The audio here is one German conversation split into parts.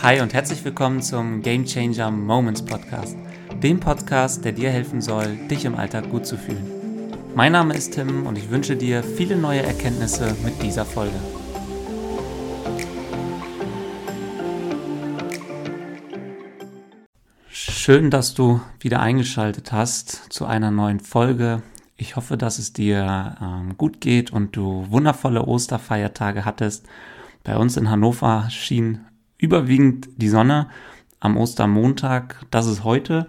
Hi und herzlich willkommen zum Game Changer Moments Podcast, dem Podcast, der dir helfen soll, dich im Alltag gut zu fühlen. Mein Name ist Tim und ich wünsche dir viele neue Erkenntnisse mit dieser Folge. Schön, dass du wieder eingeschaltet hast zu einer neuen Folge. Ich hoffe, dass es dir ähm, gut geht und du wundervolle Osterfeiertage hattest. Bei uns in Hannover schien überwiegend die Sonne am Ostermontag. Das ist heute,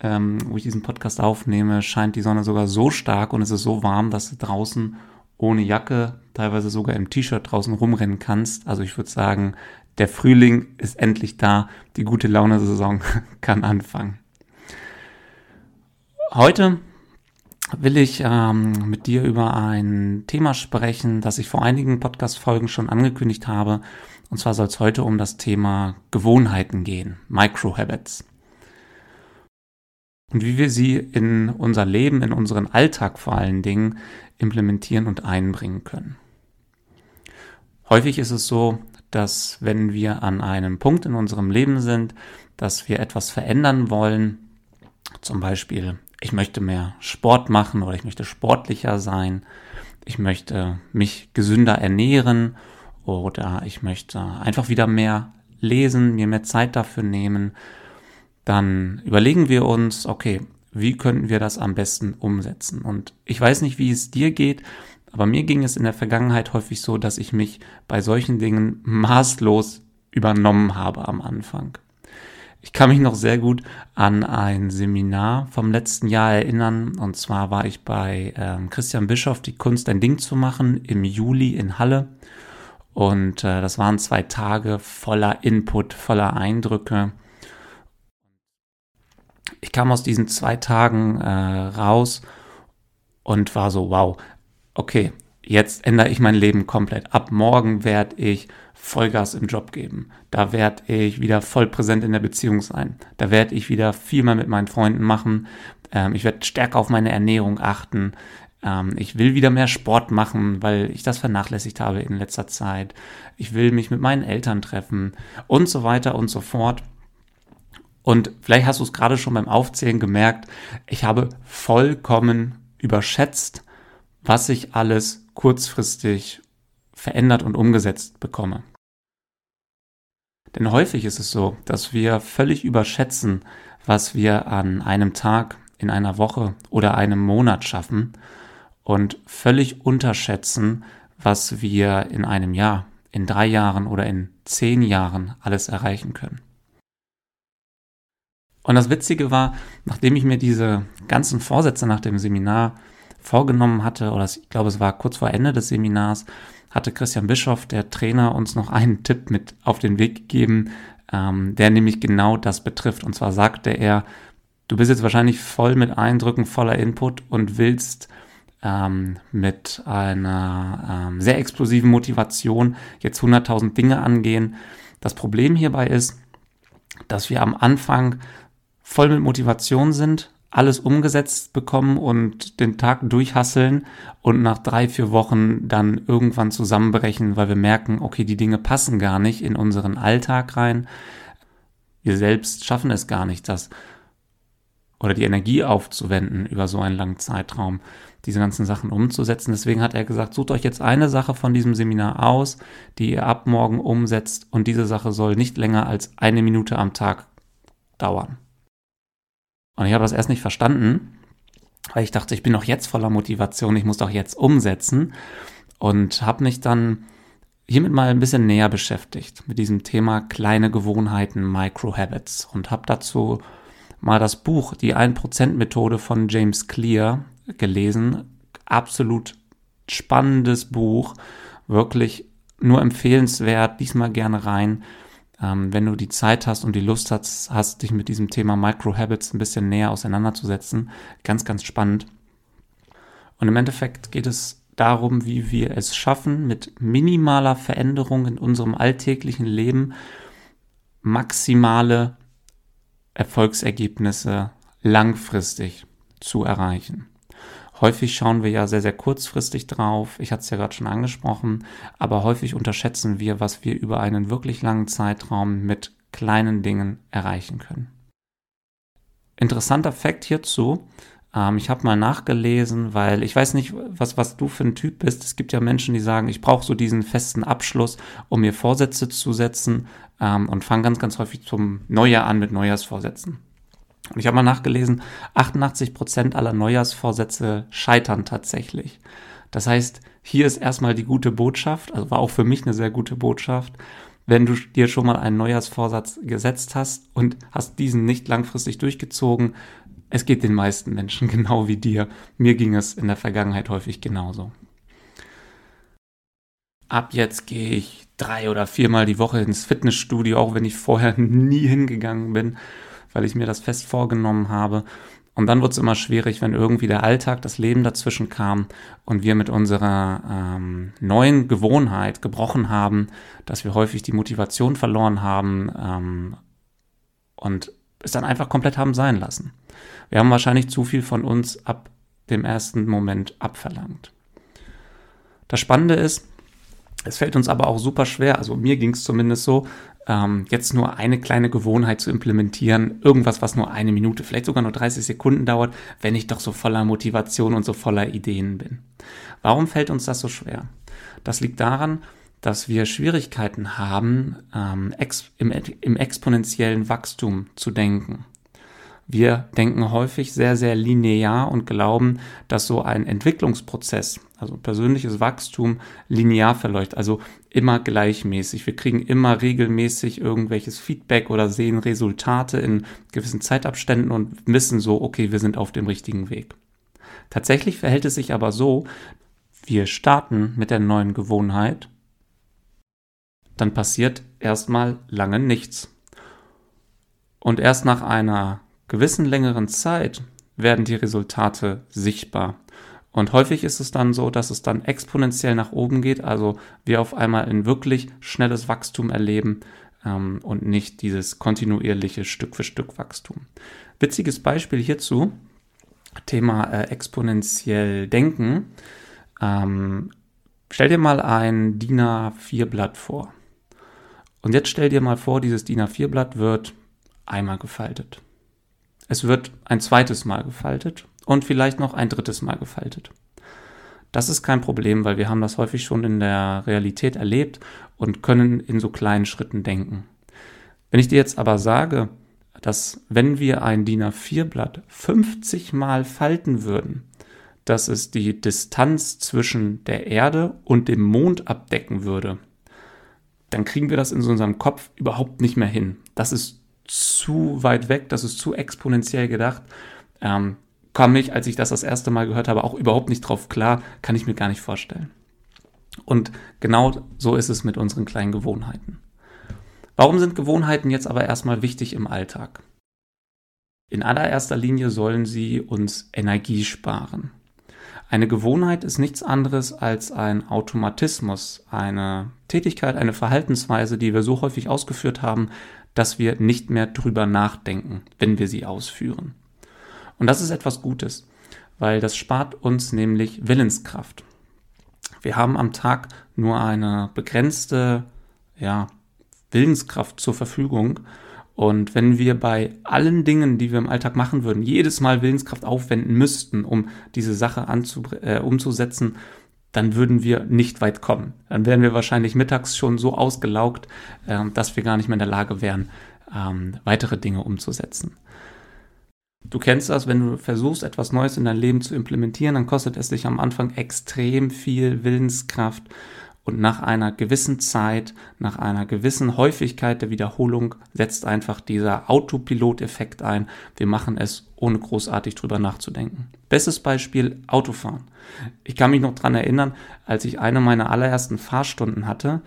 ähm, wo ich diesen Podcast aufnehme, scheint die Sonne sogar so stark und es ist so warm, dass du draußen ohne Jacke, teilweise sogar im T-Shirt draußen rumrennen kannst. Also ich würde sagen, der Frühling ist endlich da, die gute Laune-Saison kann anfangen. Heute will ich ähm, mit dir über ein Thema sprechen, das ich vor einigen Podcast-Folgen schon angekündigt habe. Und zwar soll es heute um das Thema Gewohnheiten gehen, Microhabits. Und wie wir sie in unser Leben, in unseren Alltag vor allen Dingen implementieren und einbringen können. Häufig ist es so, dass wenn wir an einem Punkt in unserem Leben sind, dass wir etwas verändern wollen, zum Beispiel ich möchte mehr Sport machen oder ich möchte sportlicher sein, ich möchte mich gesünder ernähren oder ich möchte einfach wieder mehr lesen, mir mehr Zeit dafür nehmen, dann überlegen wir uns, okay, wie könnten wir das am besten umsetzen? Und ich weiß nicht, wie es dir geht, aber mir ging es in der Vergangenheit häufig so, dass ich mich bei solchen Dingen maßlos übernommen habe am Anfang. Ich kann mich noch sehr gut an ein Seminar vom letzten Jahr erinnern. Und zwar war ich bei ähm, Christian Bischoff, die Kunst ein Ding zu machen, im Juli in Halle. Und äh, das waren zwei Tage voller Input, voller Eindrücke. Ich kam aus diesen zwei Tagen äh, raus und war so, wow, okay, jetzt ändere ich mein Leben komplett. Ab morgen werde ich Vollgas im Job geben. Da werde ich wieder voll präsent in der Beziehung sein. Da werde ich wieder viel mehr mit meinen Freunden machen. Ähm, ich werde stärker auf meine Ernährung achten. Ähm, ich will wieder mehr Sport machen, weil ich das vernachlässigt habe in letzter Zeit. Ich will mich mit meinen Eltern treffen und so weiter und so fort. Und vielleicht hast du es gerade schon beim Aufzählen gemerkt, ich habe vollkommen überschätzt, was ich alles kurzfristig verändert und umgesetzt bekomme. Denn häufig ist es so, dass wir völlig überschätzen, was wir an einem Tag, in einer Woche oder einem Monat schaffen und völlig unterschätzen, was wir in einem Jahr, in drei Jahren oder in zehn Jahren alles erreichen können. Und das Witzige war, nachdem ich mir diese ganzen Vorsätze nach dem Seminar vorgenommen hatte, oder ich glaube, es war kurz vor Ende des Seminars, hatte Christian Bischoff, der Trainer, uns noch einen Tipp mit auf den Weg gegeben, ähm, der nämlich genau das betrifft. Und zwar sagte er, du bist jetzt wahrscheinlich voll mit Eindrücken, voller Input und willst ähm, mit einer ähm, sehr explosiven Motivation jetzt 100.000 Dinge angehen. Das Problem hierbei ist, dass wir am Anfang voll mit Motivation sind, alles umgesetzt bekommen und den Tag durchhasseln und nach drei, vier Wochen dann irgendwann zusammenbrechen, weil wir merken, okay, die Dinge passen gar nicht in unseren Alltag rein. Wir selbst schaffen es gar nicht, das oder die Energie aufzuwenden über so einen langen Zeitraum, diese ganzen Sachen umzusetzen. Deswegen hat er gesagt, sucht euch jetzt eine Sache von diesem Seminar aus, die ihr ab morgen umsetzt und diese Sache soll nicht länger als eine Minute am Tag dauern. Und ich habe das erst nicht verstanden, weil ich dachte, ich bin doch jetzt voller Motivation, ich muss doch jetzt umsetzen. Und habe mich dann hiermit mal ein bisschen näher beschäftigt mit diesem Thema kleine Gewohnheiten, Micro-Habits. Und habe dazu mal das Buch Die 1%-Methode von James Clear gelesen. Absolut spannendes Buch, wirklich nur empfehlenswert, diesmal gerne rein. Ähm, wenn du die Zeit hast und die Lust hast, hast, dich mit diesem Thema Microhabits ein bisschen näher auseinanderzusetzen, ganz, ganz spannend. Und im Endeffekt geht es darum, wie wir es schaffen, mit minimaler Veränderung in unserem alltäglichen Leben maximale Erfolgsergebnisse langfristig zu erreichen. Häufig schauen wir ja sehr, sehr kurzfristig drauf. Ich hatte es ja gerade schon angesprochen. Aber häufig unterschätzen wir, was wir über einen wirklich langen Zeitraum mit kleinen Dingen erreichen können. Interessanter Fakt hierzu, ähm, ich habe mal nachgelesen, weil ich weiß nicht, was, was du für ein Typ bist. Es gibt ja Menschen, die sagen, ich brauche so diesen festen Abschluss, um mir Vorsätze zu setzen ähm, und fange ganz, ganz häufig zum Neujahr an mit Neujahrsvorsätzen. Und ich habe mal nachgelesen, 88 Prozent aller Neujahrsvorsätze scheitern tatsächlich. Das heißt, hier ist erstmal die gute Botschaft, also war auch für mich eine sehr gute Botschaft, wenn du dir schon mal einen Neujahrsvorsatz gesetzt hast und hast diesen nicht langfristig durchgezogen, es geht den meisten Menschen genau wie dir. Mir ging es in der Vergangenheit häufig genauso. Ab jetzt gehe ich drei oder viermal die Woche ins Fitnessstudio, auch wenn ich vorher nie hingegangen bin, weil ich mir das fest vorgenommen habe. Und dann wird es immer schwierig, wenn irgendwie der Alltag, das Leben dazwischen kam und wir mit unserer ähm, neuen Gewohnheit gebrochen haben, dass wir häufig die Motivation verloren haben ähm, und es dann einfach komplett haben sein lassen. Wir haben wahrscheinlich zu viel von uns ab dem ersten Moment abverlangt. Das Spannende ist, es fällt uns aber auch super schwer, also mir ging es zumindest so, ähm, jetzt nur eine kleine Gewohnheit zu implementieren, irgendwas, was nur eine Minute, vielleicht sogar nur 30 Sekunden dauert, wenn ich doch so voller Motivation und so voller Ideen bin. Warum fällt uns das so schwer? Das liegt daran, dass wir Schwierigkeiten haben, ähm, ex im, im exponentiellen Wachstum zu denken. Wir denken häufig sehr, sehr linear und glauben, dass so ein Entwicklungsprozess, also persönliches Wachstum, linear verläuft, also immer gleichmäßig. Wir kriegen immer regelmäßig irgendwelches Feedback oder sehen Resultate in gewissen Zeitabständen und wissen so, okay, wir sind auf dem richtigen Weg. Tatsächlich verhält es sich aber so, wir starten mit der neuen Gewohnheit, dann passiert erstmal lange nichts. Und erst nach einer gewissen längeren Zeit werden die Resultate sichtbar. Und häufig ist es dann so, dass es dann exponentiell nach oben geht, also wir auf einmal ein wirklich schnelles Wachstum erleben ähm, und nicht dieses kontinuierliche Stück für Stück Wachstum. Witziges Beispiel hierzu, Thema äh, exponentiell denken. Ähm, stell dir mal ein DIN A4-Blatt vor. Und jetzt stell dir mal vor, dieses DIN A4-Blatt wird einmal gefaltet. Es wird ein zweites Mal gefaltet und vielleicht noch ein drittes Mal gefaltet. Das ist kein Problem, weil wir haben das häufig schon in der Realität erlebt und können in so kleinen Schritten denken. Wenn ich dir jetzt aber sage, dass wenn wir ein DIN A4-Blatt 50 Mal falten würden, dass es die Distanz zwischen der Erde und dem Mond abdecken würde, dann kriegen wir das in unserem Kopf überhaupt nicht mehr hin. Das ist zu weit weg, das ist zu exponentiell gedacht. Ähm, kam ich, als ich das das erste Mal gehört habe, auch überhaupt nicht drauf klar, kann ich mir gar nicht vorstellen. Und genau so ist es mit unseren kleinen Gewohnheiten. Warum sind Gewohnheiten jetzt aber erstmal wichtig im Alltag? In allererster Linie sollen sie uns Energie sparen. Eine Gewohnheit ist nichts anderes als ein Automatismus, eine Tätigkeit, eine Verhaltensweise, die wir so häufig ausgeführt haben, dass wir nicht mehr drüber nachdenken, wenn wir sie ausführen. Und das ist etwas Gutes, weil das spart uns nämlich Willenskraft. Wir haben am Tag nur eine begrenzte ja, Willenskraft zur Verfügung. Und wenn wir bei allen Dingen, die wir im Alltag machen würden, jedes Mal Willenskraft aufwenden müssten, um diese Sache äh, umzusetzen, dann würden wir nicht weit kommen. Dann wären wir wahrscheinlich mittags schon so ausgelaugt, äh, dass wir gar nicht mehr in der Lage wären, ähm, weitere Dinge umzusetzen. Du kennst das, wenn du versuchst, etwas Neues in dein Leben zu implementieren, dann kostet es dich am Anfang extrem viel Willenskraft und nach einer gewissen Zeit, nach einer gewissen Häufigkeit der Wiederholung setzt einfach dieser Autopilot-Effekt ein. Wir machen es, ohne großartig drüber nachzudenken. Bestes Beispiel Autofahren. Ich kann mich noch dran erinnern, als ich eine meiner allerersten Fahrstunden hatte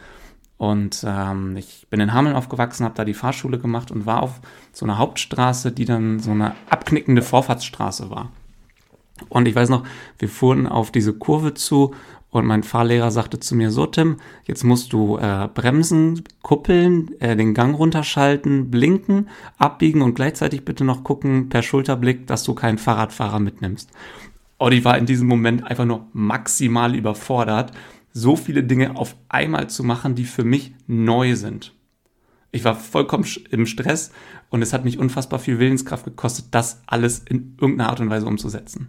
und ähm, ich bin in Hameln aufgewachsen, habe da die Fahrschule gemacht und war auf so einer Hauptstraße, die dann so eine abknickende Vorfahrtsstraße war. Und ich weiß noch, wir fuhren auf diese Kurve zu und mein Fahrlehrer sagte zu mir, so Tim, jetzt musst du äh, bremsen, kuppeln, äh, den Gang runterschalten, blinken, abbiegen und gleichzeitig bitte noch gucken per Schulterblick, dass du keinen Fahrradfahrer mitnimmst. Ich war in diesem Moment einfach nur maximal überfordert, so viele Dinge auf einmal zu machen, die für mich neu sind. Ich war vollkommen im Stress und es hat mich unfassbar viel Willenskraft gekostet, das alles in irgendeiner Art und Weise umzusetzen.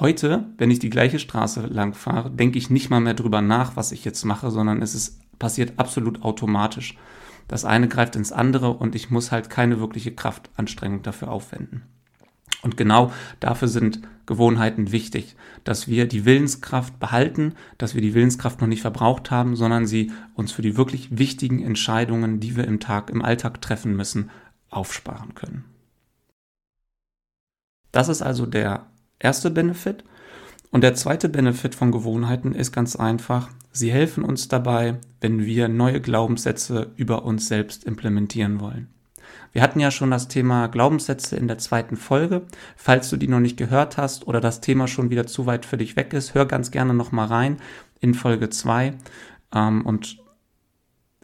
Heute, wenn ich die gleiche Straße lang fahre, denke ich nicht mal mehr drüber nach, was ich jetzt mache, sondern es ist passiert absolut automatisch. Das eine greift ins andere und ich muss halt keine wirkliche Kraftanstrengung dafür aufwenden. Und genau dafür sind Gewohnheiten wichtig, dass wir die Willenskraft behalten, dass wir die Willenskraft noch nicht verbraucht haben, sondern sie uns für die wirklich wichtigen Entscheidungen, die wir im Tag, im Alltag treffen müssen, aufsparen können. Das ist also der erste Benefit. Und der zweite Benefit von Gewohnheiten ist ganz einfach, sie helfen uns dabei, wenn wir neue Glaubenssätze über uns selbst implementieren wollen. Wir hatten ja schon das Thema Glaubenssätze in der zweiten Folge. Falls du die noch nicht gehört hast oder das Thema schon wieder zu weit für dich weg ist, hör ganz gerne nochmal rein in Folge 2. Ähm, und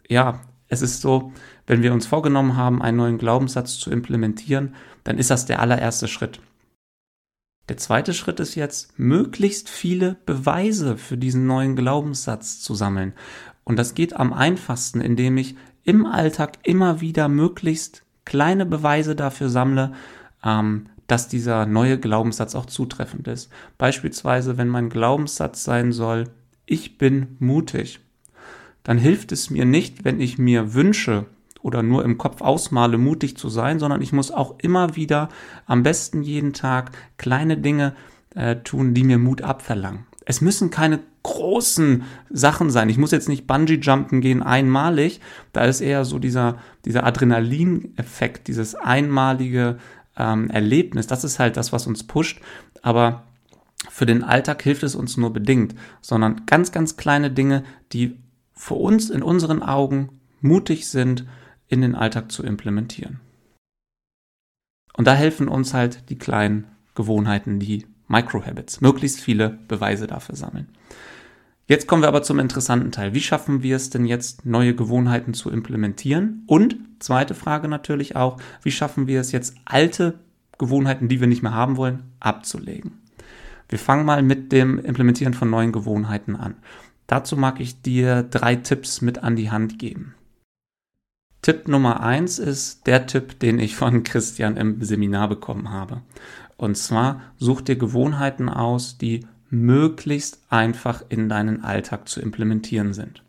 ja, es ist so, wenn wir uns vorgenommen haben, einen neuen Glaubenssatz zu implementieren, dann ist das der allererste Schritt. Der zweite Schritt ist jetzt, möglichst viele Beweise für diesen neuen Glaubenssatz zu sammeln. Und das geht am einfachsten, indem ich im Alltag immer wieder möglichst kleine Beweise dafür sammle, ähm, dass dieser neue Glaubenssatz auch zutreffend ist. Beispielsweise, wenn mein Glaubenssatz sein soll, ich bin mutig, dann hilft es mir nicht, wenn ich mir wünsche, oder nur im Kopf ausmale, mutig zu sein, sondern ich muss auch immer wieder, am besten jeden Tag, kleine Dinge äh, tun, die mir Mut abverlangen. Es müssen keine großen Sachen sein. Ich muss jetzt nicht Bungee-Jumpen gehen einmalig. Da ist eher so dieser, dieser Adrenalin-Effekt, dieses einmalige ähm, Erlebnis. Das ist halt das, was uns pusht. Aber für den Alltag hilft es uns nur bedingt, sondern ganz, ganz kleine Dinge, die für uns in unseren Augen mutig sind in den Alltag zu implementieren. Und da helfen uns halt die kleinen Gewohnheiten, die Microhabits, möglichst viele Beweise dafür sammeln. Jetzt kommen wir aber zum interessanten Teil. Wie schaffen wir es denn jetzt, neue Gewohnheiten zu implementieren? Und zweite Frage natürlich auch, wie schaffen wir es jetzt, alte Gewohnheiten, die wir nicht mehr haben wollen, abzulegen? Wir fangen mal mit dem Implementieren von neuen Gewohnheiten an. Dazu mag ich dir drei Tipps mit an die Hand geben. Tipp Nummer eins ist der Tipp, den ich von Christian im Seminar bekommen habe. Und zwar such dir Gewohnheiten aus, die möglichst einfach in deinen Alltag zu implementieren sind.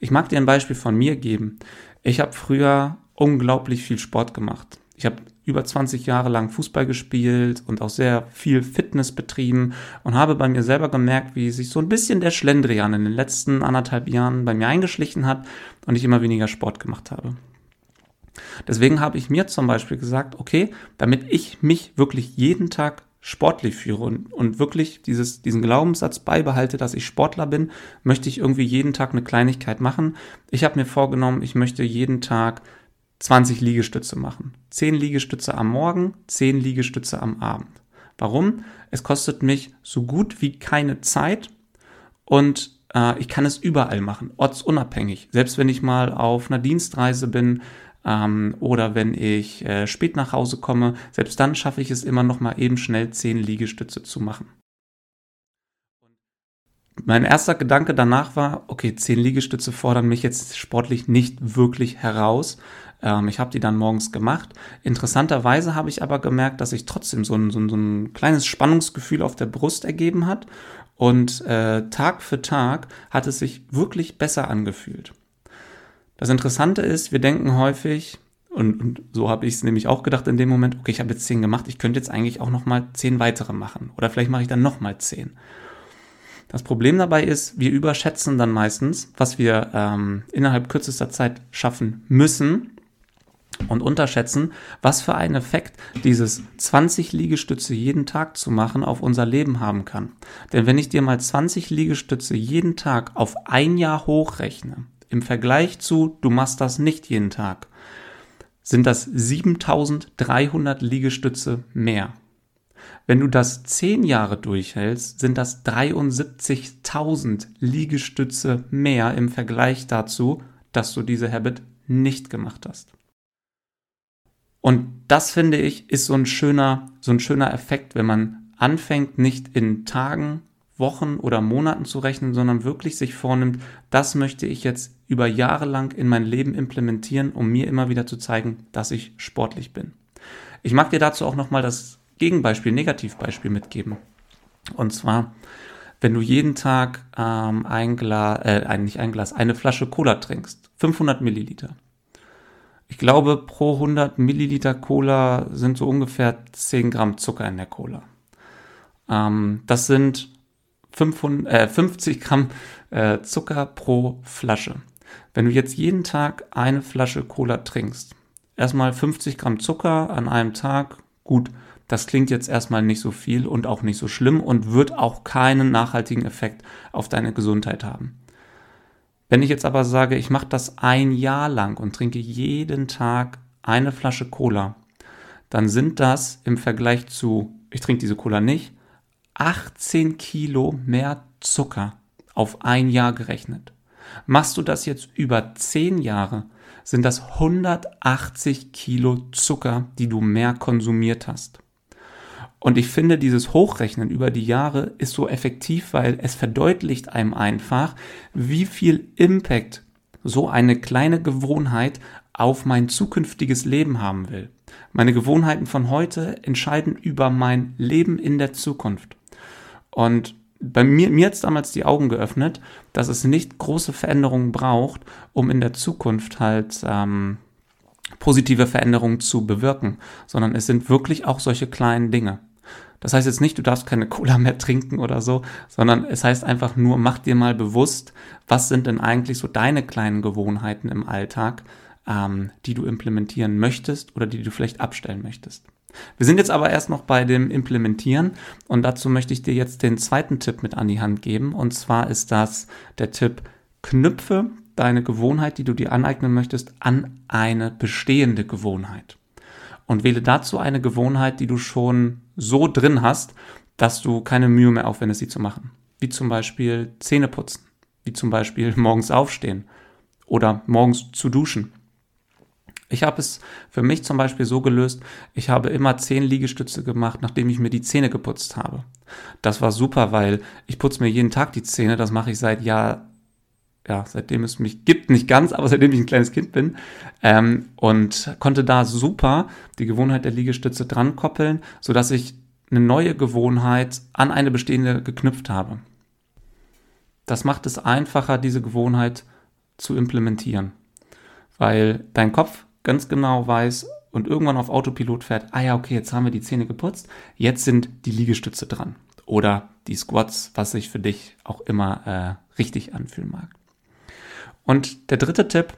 Ich mag dir ein Beispiel von mir geben. Ich habe früher unglaublich viel Sport gemacht. Ich habe über 20 Jahre lang Fußball gespielt und auch sehr viel Fitness betrieben und habe bei mir selber gemerkt, wie sich so ein bisschen der Schlendrian in den letzten anderthalb Jahren bei mir eingeschlichen hat und ich immer weniger Sport gemacht habe. Deswegen habe ich mir zum Beispiel gesagt, okay, damit ich mich wirklich jeden Tag sportlich führe und, und wirklich dieses, diesen Glaubenssatz beibehalte, dass ich Sportler bin, möchte ich irgendwie jeden Tag eine Kleinigkeit machen. Ich habe mir vorgenommen, ich möchte jeden Tag 20 Liegestütze machen. 10 Liegestütze am Morgen, 10 Liegestütze am Abend. Warum? Es kostet mich so gut wie keine Zeit und äh, ich kann es überall machen, ortsunabhängig. Selbst wenn ich mal auf einer Dienstreise bin ähm, oder wenn ich äh, spät nach Hause komme, selbst dann schaffe ich es immer noch mal eben schnell 10 Liegestütze zu machen. Mein erster Gedanke danach war, okay, 10 Liegestütze fordern mich jetzt sportlich nicht wirklich heraus. Ähm, ich habe die dann morgens gemacht. Interessanterweise habe ich aber gemerkt, dass sich trotzdem so ein, so, ein, so ein kleines Spannungsgefühl auf der Brust ergeben hat. Und äh, Tag für Tag hat es sich wirklich besser angefühlt. Das Interessante ist, wir denken häufig, und, und so habe ich es nämlich auch gedacht in dem Moment, okay, ich habe jetzt zehn gemacht, ich könnte jetzt eigentlich auch nochmal zehn weitere machen. Oder vielleicht mache ich dann nochmal zehn. Das Problem dabei ist, wir überschätzen dann meistens, was wir ähm, innerhalb kürzester Zeit schaffen müssen und unterschätzen, was für einen Effekt dieses 20 Liegestütze jeden Tag zu machen auf unser Leben haben kann. Denn wenn ich dir mal 20 Liegestütze jeden Tag auf ein Jahr hochrechne, im Vergleich zu, du machst das nicht jeden Tag, sind das 7300 Liegestütze mehr. Wenn du das 10 Jahre durchhältst, sind das 73.000 Liegestütze mehr im Vergleich dazu, dass du diese Habit nicht gemacht hast. Und das finde ich ist so ein schöner, so ein schöner Effekt, wenn man anfängt, nicht in Tagen Wochen oder Monaten zu rechnen, sondern wirklich sich vornimmt, das möchte ich jetzt über Jahre lang in mein Leben implementieren, um mir immer wieder zu zeigen, dass ich sportlich bin. Ich mag dir dazu auch nochmal das Gegenbeispiel, Negativbeispiel mitgeben. Und zwar, wenn du jeden Tag ähm, ein Glas, äh, nicht ein Glas, eine Flasche Cola trinkst, 500 Milliliter. Ich glaube, pro 100 Milliliter Cola sind so ungefähr 10 Gramm Zucker in der Cola. Ähm, das sind 500, äh, 50 Gramm äh, Zucker pro Flasche. Wenn du jetzt jeden Tag eine Flasche Cola trinkst, erstmal 50 Gramm Zucker an einem Tag, gut, das klingt jetzt erstmal nicht so viel und auch nicht so schlimm und wird auch keinen nachhaltigen Effekt auf deine Gesundheit haben. Wenn ich jetzt aber sage, ich mache das ein Jahr lang und trinke jeden Tag eine Flasche Cola, dann sind das im Vergleich zu, ich trinke diese Cola nicht, 18 Kilo mehr Zucker auf ein Jahr gerechnet. Machst du das jetzt über 10 Jahre, sind das 180 Kilo Zucker, die du mehr konsumiert hast. Und ich finde, dieses Hochrechnen über die Jahre ist so effektiv, weil es verdeutlicht einem einfach, wie viel Impact so eine kleine Gewohnheit auf mein zukünftiges Leben haben will. Meine Gewohnheiten von heute entscheiden über mein Leben in der Zukunft. Und bei mir, mir hat damals die Augen geöffnet, dass es nicht große Veränderungen braucht, um in der Zukunft halt ähm, positive Veränderungen zu bewirken, sondern es sind wirklich auch solche kleinen Dinge. Das heißt jetzt nicht, du darfst keine Cola mehr trinken oder so, sondern es heißt einfach nur, mach dir mal bewusst, was sind denn eigentlich so deine kleinen Gewohnheiten im Alltag, ähm, die du implementieren möchtest oder die du vielleicht abstellen möchtest. Wir sind jetzt aber erst noch bei dem Implementieren und dazu möchte ich dir jetzt den zweiten Tipp mit an die Hand geben. Und zwar ist das der Tipp, knüpfe deine Gewohnheit, die du dir aneignen möchtest, an eine bestehende Gewohnheit. Und wähle dazu eine Gewohnheit, die du schon so drin hast, dass du keine Mühe mehr aufwendest, sie zu machen. Wie zum Beispiel Zähne putzen, wie zum Beispiel morgens aufstehen oder morgens zu duschen ich habe es für mich zum Beispiel so gelöst, ich habe immer zehn Liegestütze gemacht, nachdem ich mir die Zähne geputzt habe. Das war super, weil ich putze mir jeden Tag die Zähne, das mache ich seit Jahr, ja, seitdem es mich gibt, nicht ganz, aber seitdem ich ein kleines Kind bin. Ähm, und konnte da super die Gewohnheit der Liegestütze dran koppeln, sodass ich eine neue Gewohnheit an eine bestehende geknüpft habe. Das macht es einfacher, diese Gewohnheit zu implementieren. Weil dein Kopf ganz genau weiß und irgendwann auf Autopilot fährt, ah ja, okay, jetzt haben wir die Zähne geputzt, jetzt sind die Liegestütze dran. Oder die Squats, was sich für dich auch immer äh, richtig anfühlen mag. Und der dritte Tipp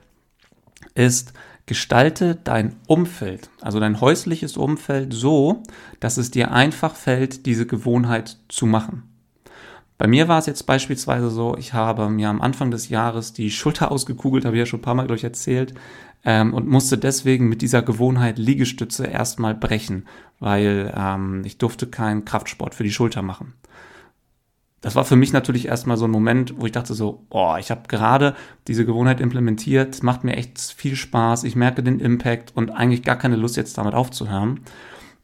ist, gestalte dein Umfeld, also dein häusliches Umfeld so, dass es dir einfach fällt, diese Gewohnheit zu machen. Bei mir war es jetzt beispielsweise so, ich habe mir am Anfang des Jahres die Schulter ausgekugelt, habe ich ja schon ein paar Mal, ich, erzählt, ähm, und musste deswegen mit dieser Gewohnheit Liegestütze erstmal brechen, weil ähm, ich durfte keinen Kraftsport für die Schulter machen. Das war für mich natürlich erstmal so ein Moment, wo ich dachte so, boah, ich habe gerade diese Gewohnheit implementiert, macht mir echt viel Spaß, ich merke den Impact und eigentlich gar keine Lust jetzt damit aufzuhören.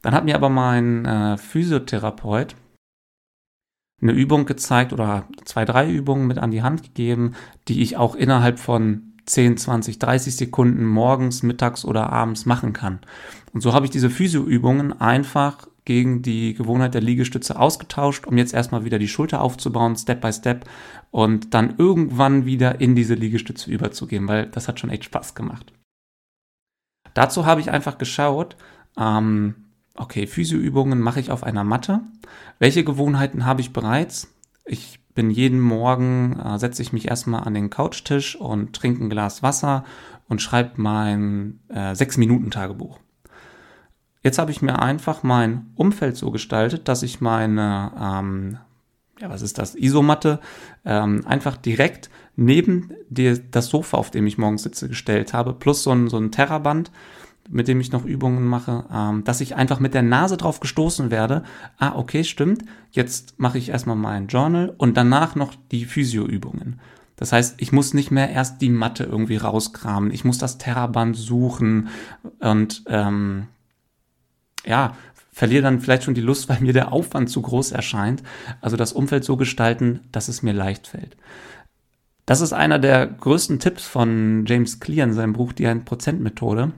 Dann hat mir aber mein äh, Physiotherapeut eine Übung gezeigt oder zwei, drei Übungen mit an die Hand gegeben, die ich auch innerhalb von 10, 20, 30 Sekunden morgens, mittags oder abends machen kann. Und so habe ich diese Physioübungen einfach gegen die Gewohnheit der Liegestütze ausgetauscht, um jetzt erstmal wieder die Schulter aufzubauen, Step by Step und dann irgendwann wieder in diese Liegestütze überzugehen, weil das hat schon echt Spaß gemacht. Dazu habe ich einfach geschaut, ähm, okay, Physioübungen mache ich auf einer Matte. Welche Gewohnheiten habe ich bereits? Ich bin jeden Morgen, äh, setze ich mich erstmal an den Couchtisch und trinke ein Glas Wasser und schreibe mein äh, 6-Minuten-Tagebuch. Jetzt habe ich mir einfach mein Umfeld so gestaltet, dass ich meine, ähm, ja, was ist das, Isomatte, ähm, einfach direkt neben die, das Sofa, auf dem ich morgens sitze, gestellt habe, plus so ein, so ein Terraband mit dem ich noch Übungen mache, ähm, dass ich einfach mit der Nase drauf gestoßen werde. Ah, okay, stimmt. Jetzt mache ich erstmal mein Journal und danach noch die Physioübungen. Das heißt, ich muss nicht mehr erst die Matte irgendwie rauskramen. Ich muss das Terraband suchen und ähm, ja, verliere dann vielleicht schon die Lust, weil mir der Aufwand zu groß erscheint. Also das Umfeld so gestalten, dass es mir leicht fällt. Das ist einer der größten Tipps von James Clear in seinem Buch Die 1%-Methode,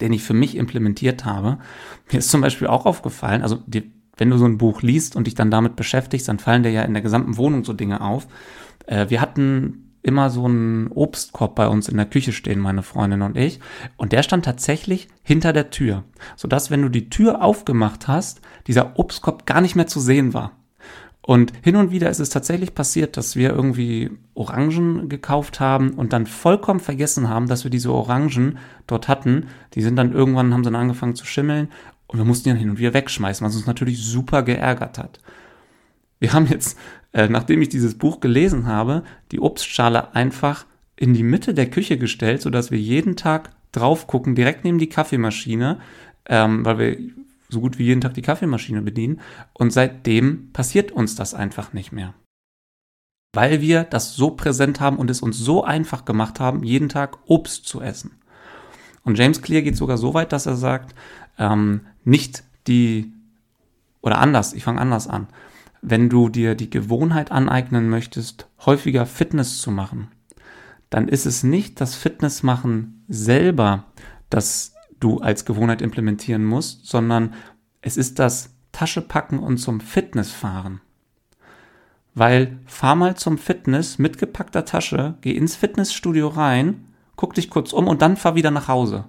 den ich für mich implementiert habe. Mir ist zum Beispiel auch aufgefallen, also die, wenn du so ein Buch liest und dich dann damit beschäftigst, dann fallen dir ja in der gesamten Wohnung so Dinge auf. Äh, wir hatten immer so einen Obstkorb bei uns in der Küche stehen, meine Freundin und ich. Und der stand tatsächlich hinter der Tür, sodass, wenn du die Tür aufgemacht hast, dieser Obstkorb gar nicht mehr zu sehen war. Und hin und wieder ist es tatsächlich passiert, dass wir irgendwie Orangen gekauft haben und dann vollkommen vergessen haben, dass wir diese Orangen dort hatten. Die sind dann irgendwann, haben dann angefangen zu schimmeln und wir mussten die dann hin und wieder wegschmeißen, was uns natürlich super geärgert hat. Wir haben jetzt, äh, nachdem ich dieses Buch gelesen habe, die Obstschale einfach in die Mitte der Küche gestellt, sodass wir jeden Tag drauf gucken, direkt neben die Kaffeemaschine, ähm, weil wir so gut wie jeden Tag die Kaffeemaschine bedienen. Und seitdem passiert uns das einfach nicht mehr. Weil wir das so präsent haben und es uns so einfach gemacht haben, jeden Tag Obst zu essen. Und James Clear geht sogar so weit, dass er sagt, ähm, nicht die, oder anders, ich fange anders an, wenn du dir die Gewohnheit aneignen möchtest, häufiger Fitness zu machen, dann ist es nicht das Fitnessmachen selber, das du als Gewohnheit implementieren musst, sondern es ist das Taschepacken und zum Fitness fahren. Weil fahr mal zum Fitness mit gepackter Tasche, geh ins Fitnessstudio rein, guck dich kurz um und dann fahr wieder nach Hause.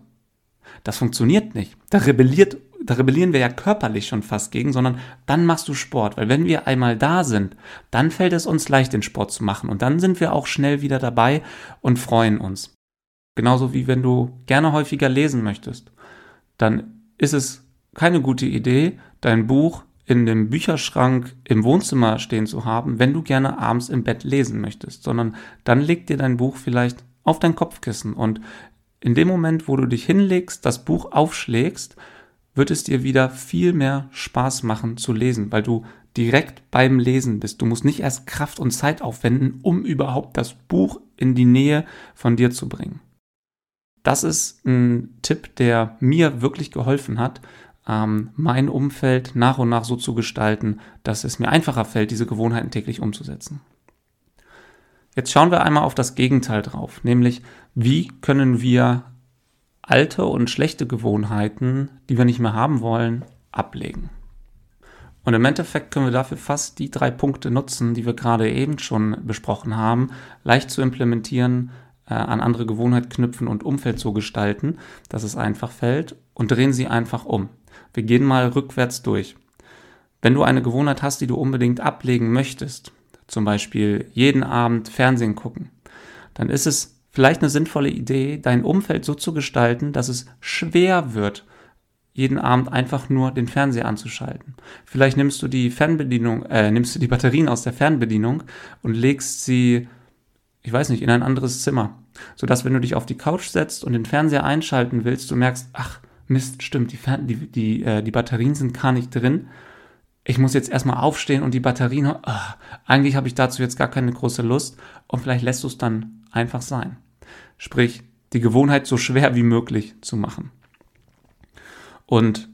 Das funktioniert nicht. Da rebelliert, da rebellieren wir ja körperlich schon fast gegen, sondern dann machst du Sport. Weil wenn wir einmal da sind, dann fällt es uns leicht, den Sport zu machen. Und dann sind wir auch schnell wieder dabei und freuen uns. Genauso wie wenn du gerne häufiger lesen möchtest. Dann ist es keine gute Idee, dein Buch in dem Bücherschrank im Wohnzimmer stehen zu haben, wenn du gerne abends im Bett lesen möchtest, sondern dann leg dir dein Buch vielleicht auf dein Kopfkissen und in dem Moment, wo du dich hinlegst, das Buch aufschlägst, wird es dir wieder viel mehr Spaß machen zu lesen, weil du direkt beim Lesen bist. Du musst nicht erst Kraft und Zeit aufwenden, um überhaupt das Buch in die Nähe von dir zu bringen. Das ist ein Tipp, der mir wirklich geholfen hat, ähm, mein Umfeld nach und nach so zu gestalten, dass es mir einfacher fällt, diese Gewohnheiten täglich umzusetzen. Jetzt schauen wir einmal auf das Gegenteil drauf, nämlich wie können wir alte und schlechte Gewohnheiten, die wir nicht mehr haben wollen, ablegen. Und im Endeffekt können wir dafür fast die drei Punkte nutzen, die wir gerade eben schon besprochen haben, leicht zu implementieren, äh, an andere Gewohnheit knüpfen und Umfeld so gestalten, dass es einfach fällt und drehen sie einfach um. Wir gehen mal rückwärts durch. Wenn du eine Gewohnheit hast, die du unbedingt ablegen möchtest, zum Beispiel jeden Abend Fernsehen gucken, dann ist es vielleicht eine sinnvolle Idee, dein Umfeld so zu gestalten, dass es schwer wird, jeden Abend einfach nur den Fernseher anzuschalten. Vielleicht nimmst du die Fernbedienung, äh, nimmst du die Batterien aus der Fernbedienung und legst sie ich weiß nicht, in ein anderes Zimmer. Sodass, wenn du dich auf die Couch setzt und den Fernseher einschalten willst, du merkst, ach, Mist, stimmt, die, Fern die, die, äh, die Batterien sind gar nicht drin. Ich muss jetzt erstmal aufstehen und die Batterien, oh, eigentlich habe ich dazu jetzt gar keine große Lust und vielleicht lässt du es dann einfach sein. Sprich, die Gewohnheit so schwer wie möglich zu machen. Und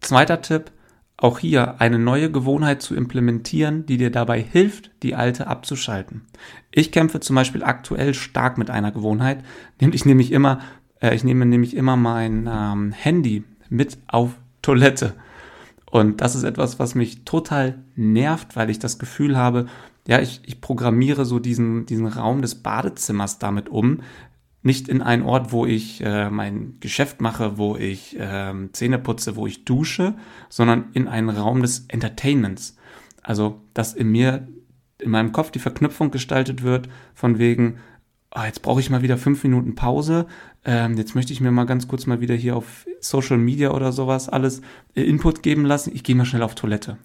zweiter Tipp, auch hier eine neue Gewohnheit zu implementieren, die dir dabei hilft, die alte abzuschalten. Ich kämpfe zum Beispiel aktuell stark mit einer Gewohnheit, nämlich nehme ich immer, äh, ich nehme nämlich immer mein ähm, Handy mit auf Toilette. Und das ist etwas, was mich total nervt, weil ich das Gefühl habe, ja, ich, ich programmiere so diesen, diesen Raum des Badezimmers damit um, nicht in einen Ort, wo ich äh, mein Geschäft mache, wo ich äh, Zähne putze, wo ich dusche, sondern in einen Raum des Entertainments. Also, dass in mir, in meinem Kopf die Verknüpfung gestaltet wird, von wegen, oh, jetzt brauche ich mal wieder fünf Minuten Pause, ähm, jetzt möchte ich mir mal ganz kurz mal wieder hier auf Social Media oder sowas alles äh, Input geben lassen, ich gehe mal schnell auf Toilette.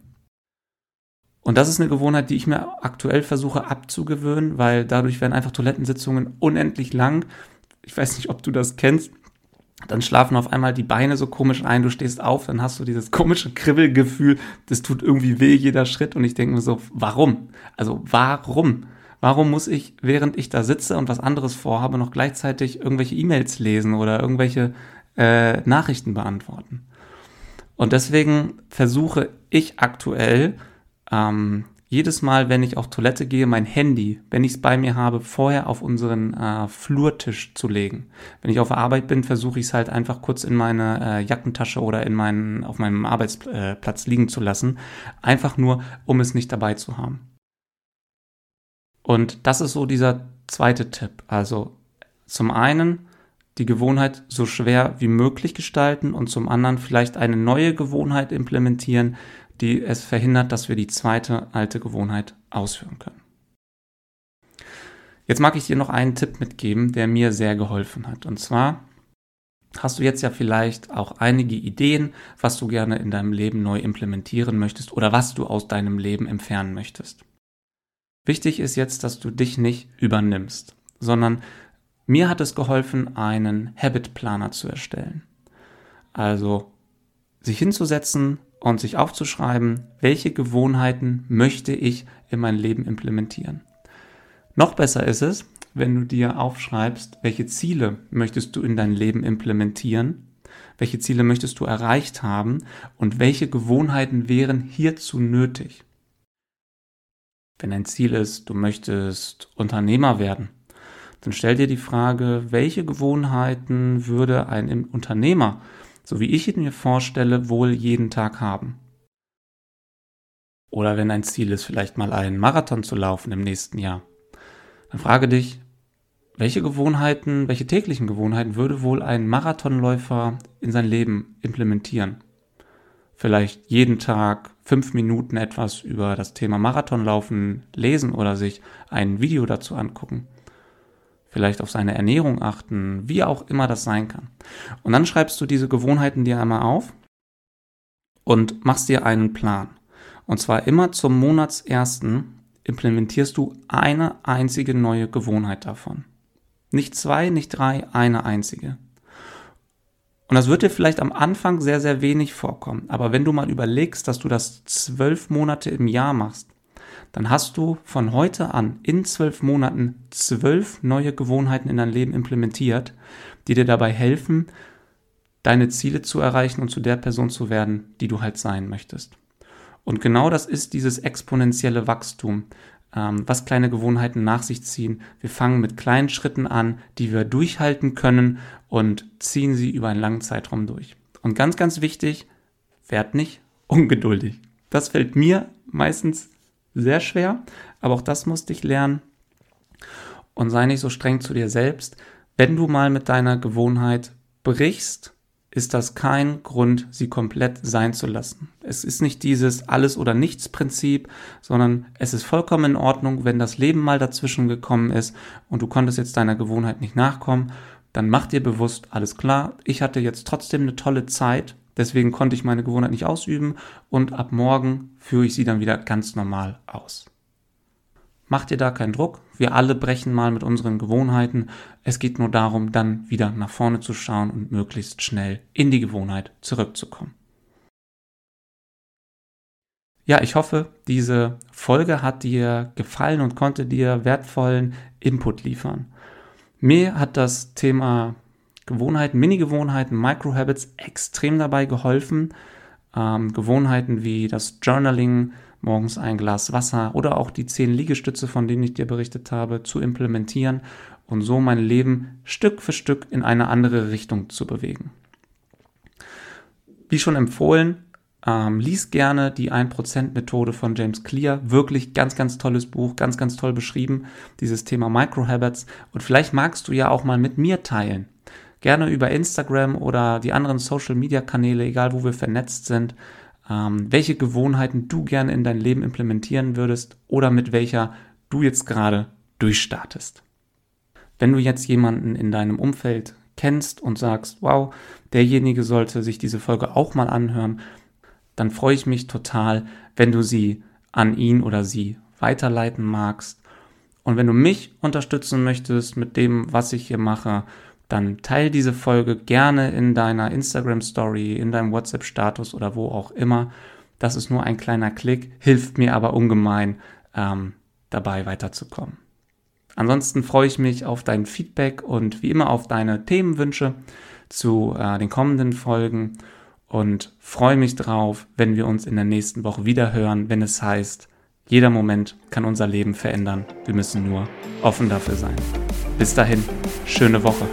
Und das ist eine Gewohnheit, die ich mir aktuell versuche abzugewöhnen, weil dadurch werden einfach Toilettensitzungen unendlich lang. Ich weiß nicht, ob du das kennst. Dann schlafen auf einmal die Beine so komisch ein, du stehst auf, dann hast du dieses komische Kribbelgefühl, das tut irgendwie weh jeder Schritt und ich denke mir so, warum? Also warum? Warum muss ich, während ich da sitze und was anderes vorhabe, noch gleichzeitig irgendwelche E-Mails lesen oder irgendwelche äh, Nachrichten beantworten? Und deswegen versuche ich aktuell ähm, jedes Mal, wenn ich auf Toilette gehe, mein Handy, wenn ich es bei mir habe, vorher auf unseren äh, Flurtisch zu legen. Wenn ich auf Arbeit bin, versuche ich es halt einfach kurz in meine äh, Jackentasche oder in meinen, auf meinem Arbeitsplatz liegen zu lassen. Einfach nur, um es nicht dabei zu haben. Und das ist so dieser zweite Tipp. Also zum einen die Gewohnheit so schwer wie möglich gestalten und zum anderen vielleicht eine neue Gewohnheit implementieren, die es verhindert, dass wir die zweite alte Gewohnheit ausführen können. Jetzt mag ich dir noch einen Tipp mitgeben, der mir sehr geholfen hat. Und zwar hast du jetzt ja vielleicht auch einige Ideen, was du gerne in deinem Leben neu implementieren möchtest oder was du aus deinem Leben entfernen möchtest. Wichtig ist jetzt, dass du dich nicht übernimmst, sondern mir hat es geholfen, einen Habit Planer zu erstellen. Also sich hinzusetzen und sich aufzuschreiben, welche Gewohnheiten möchte ich in mein Leben implementieren. Noch besser ist es, wenn du dir aufschreibst, welche Ziele möchtest du in dein Leben implementieren, welche Ziele möchtest du erreicht haben und welche Gewohnheiten wären hierzu nötig. Wenn ein Ziel ist, du möchtest Unternehmer werden, dann stell dir die Frage, welche Gewohnheiten würde ein Unternehmer, so wie ich ihn mir vorstelle, wohl jeden Tag haben? Oder wenn ein Ziel ist, vielleicht mal einen Marathon zu laufen im nächsten Jahr, dann frage dich, welche Gewohnheiten, welche täglichen Gewohnheiten würde wohl ein Marathonläufer in sein Leben implementieren? Vielleicht jeden Tag fünf Minuten etwas über das Thema Marathonlaufen lesen oder sich ein Video dazu angucken. Vielleicht auf seine Ernährung achten, wie auch immer das sein kann. Und dann schreibst du diese Gewohnheiten dir einmal auf und machst dir einen Plan. Und zwar immer zum Monatsersten implementierst du eine einzige neue Gewohnheit davon. Nicht zwei, nicht drei, eine einzige. Und das wird dir vielleicht am Anfang sehr, sehr wenig vorkommen. Aber wenn du mal überlegst, dass du das zwölf Monate im Jahr machst, dann hast du von heute an in zwölf Monaten zwölf neue Gewohnheiten in dein Leben implementiert, die dir dabei helfen, deine Ziele zu erreichen und zu der Person zu werden, die du halt sein möchtest. Und genau das ist dieses exponentielle Wachstum, ähm, was kleine Gewohnheiten nach sich ziehen. Wir fangen mit kleinen Schritten an, die wir durchhalten können und ziehen sie über einen langen Zeitraum durch. Und ganz, ganz wichtig, werd nicht ungeduldig. Das fällt mir meistens sehr schwer, aber auch das musste ich lernen. Und sei nicht so streng zu dir selbst. Wenn du mal mit deiner Gewohnheit brichst, ist das kein Grund, sie komplett sein zu lassen. Es ist nicht dieses Alles- oder Nichts-Prinzip, sondern es ist vollkommen in Ordnung, wenn das Leben mal dazwischen gekommen ist und du konntest jetzt deiner Gewohnheit nicht nachkommen, dann mach dir bewusst, alles klar, ich hatte jetzt trotzdem eine tolle Zeit, deswegen konnte ich meine Gewohnheit nicht ausüben und ab morgen führe ich sie dann wieder ganz normal aus. Mach dir da keinen Druck. Wir alle brechen mal mit unseren Gewohnheiten. Es geht nur darum, dann wieder nach vorne zu schauen und möglichst schnell in die Gewohnheit zurückzukommen. Ja, ich hoffe, diese Folge hat dir gefallen und konnte dir wertvollen Input liefern. Mir hat das Thema Gewohnheiten, Mini-Gewohnheiten, Micro-Habits extrem dabei geholfen. Ähm, Gewohnheiten wie das Journaling, morgens ein Glas Wasser oder auch die zehn Liegestütze, von denen ich dir berichtet habe, zu implementieren und so mein Leben Stück für Stück in eine andere Richtung zu bewegen. Wie schon empfohlen, ähm, lies gerne die 1%-Methode von James Clear. Wirklich ganz, ganz tolles Buch, ganz, ganz toll beschrieben, dieses Thema Microhabits. Und vielleicht magst du ja auch mal mit mir teilen. Gerne über Instagram oder die anderen Social-Media-Kanäle, egal wo wir vernetzt sind, ähm, welche Gewohnheiten du gerne in dein Leben implementieren würdest oder mit welcher du jetzt gerade durchstartest. Wenn du jetzt jemanden in deinem Umfeld kennst und sagst, wow, derjenige sollte sich diese Folge auch mal anhören, dann freue ich mich total, wenn du sie an ihn oder sie weiterleiten magst. Und wenn du mich unterstützen möchtest mit dem, was ich hier mache, dann teile diese Folge gerne in deiner Instagram Story, in deinem WhatsApp Status oder wo auch immer. Das ist nur ein kleiner Klick, hilft mir aber ungemein ähm, dabei weiterzukommen. Ansonsten freue ich mich auf dein Feedback und wie immer auf deine Themenwünsche zu äh, den kommenden Folgen. und freue mich drauf, wenn wir uns in der nächsten Woche wieder hören, wenn es heißt, jeder Moment kann unser Leben verändern. Wir müssen nur offen dafür sein. Bis dahin, schöne Woche.